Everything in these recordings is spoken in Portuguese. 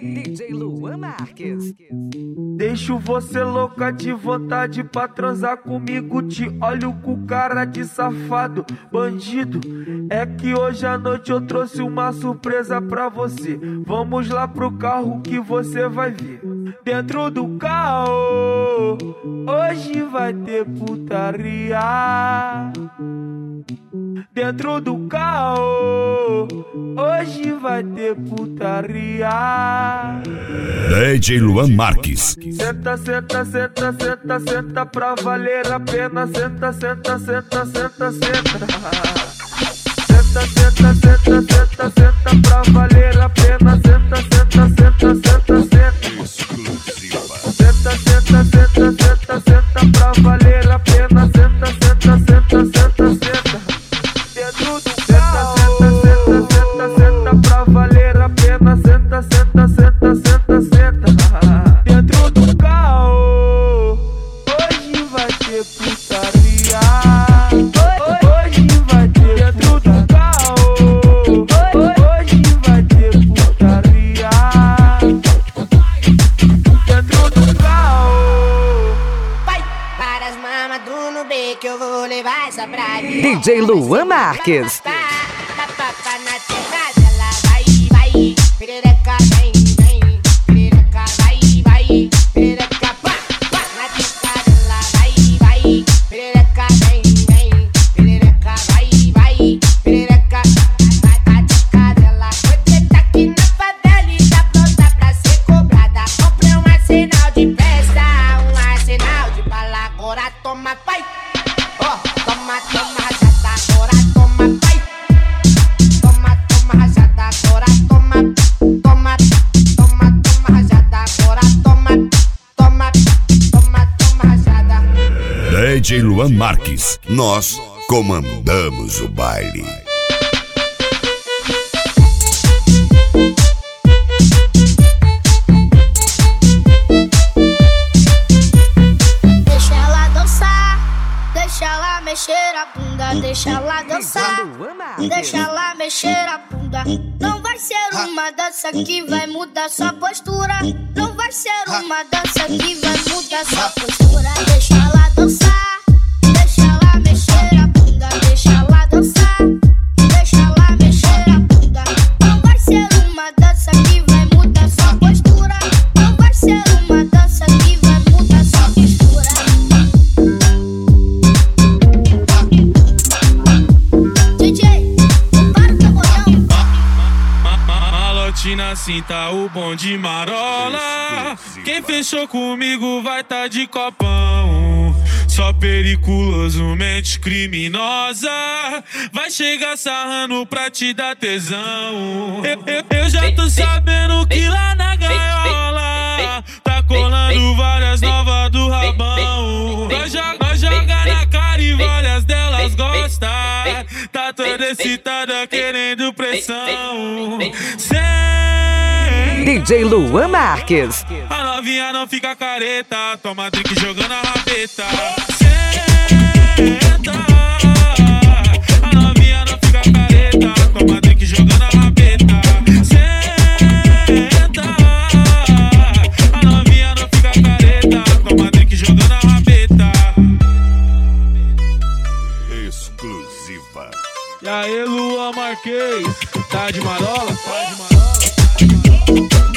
DJ Luan Marques. Deixo você louca de vontade pra transar comigo. Te olho com cara de safado, bandido. É que hoje à noite eu trouxe uma surpresa pra você. Vamos lá pro carro que você vai ver. Dentro do carro, hoje vai ter putaria. Dentro do carro, hoje vai ter putaria. DJ Luan Marques. Senta, senta, senta, senta, senta pra valer a pena. Senta, senta, senta, senta, senta. Senta, senta, senta, senta, senta pra valer que eu vou levar essa pra mim. DJ Luan Marques. Tá, tá, DJ Luan Marques. Nós comandamos o baile. Deixa ela dançar, deixa ela mexer a bunda, deixa ela dançar, deixa ela mexer a bunda. Não vai ser uma dança que vai mudar sua postura. Não vai ser uma dança que vai mudar sua postura. Deixa ela Assim tá o bom de marola. Quem fechou comigo vai tá de copão. Só periculoso, mente criminosa. Vai chegar sarrando pra te dar tesão. Eu, eu- eu já tô sabendo que lá na gaiola tá colando várias novas do rabão. Nós joga, nós joga na cara e várias delas gostam. Tá toda excitada querendo pressão. Sem DJ Luan Marques. a novinha não fica careta, toma drink jogando a rabeta. Senta. A novinha não fica careta, toma drink jogando a rabeta. Senta. A novinha não fica careta, toma drink jogando a rabeta. Exclusiva. E aí, Luan Marquês, tá de marola? Tá de marola? E aí,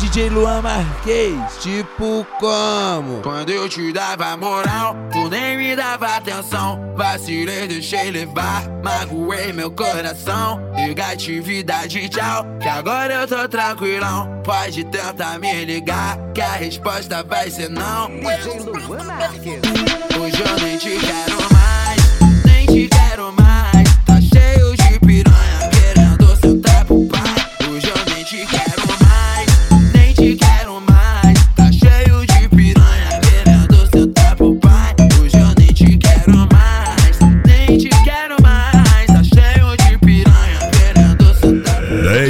DJ Luan Marquês, tipo como? Quando eu te dava moral, tu nem me dava atenção. Vacilei, deixei levar, magoei meu coração. Negatividade, tchau, que agora eu tô tranquilão. Pode tentar me ligar, que a resposta vai ser não. DJ Luan Marques. Hoje eu nem te quero mais, nem te quero mais.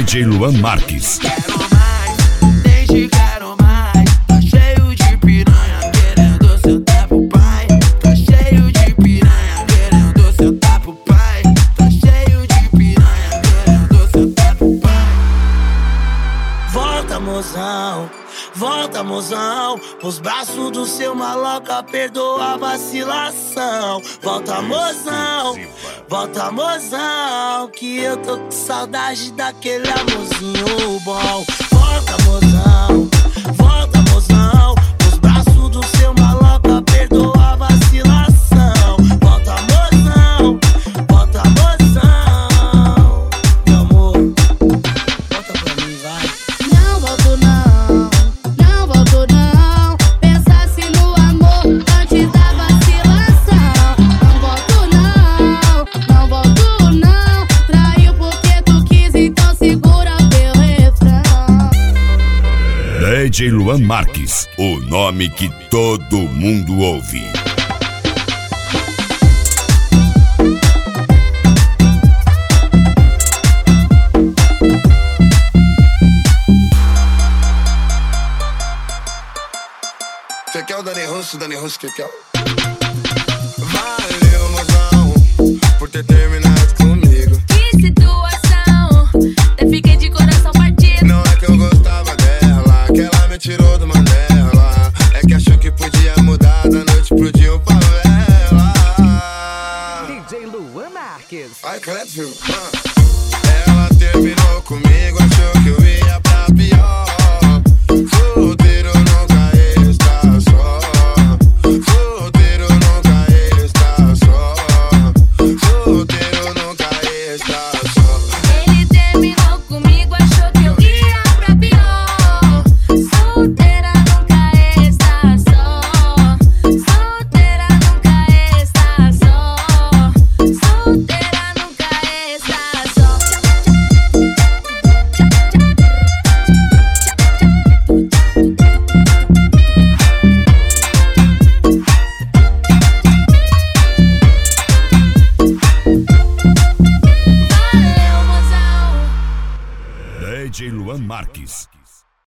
DJ Luan Marques. Quero mais, nem mais. Tá cheio de piranha querendo pai. Tá cheio de piranha querendo pai. Tá cheio de piranha querendo pai. Volta, mozão Volta, mozão, pros braços do seu maloca, perdoa a vacilação. Volta, mozão, volta, mozão, que eu tô com saudade daquele amorzinho bom. Volta, mozão. Luan Marques, o nome que todo mundo ouve. Você quer o Dani Russo, Dani Russo que quer? clap to. Huh.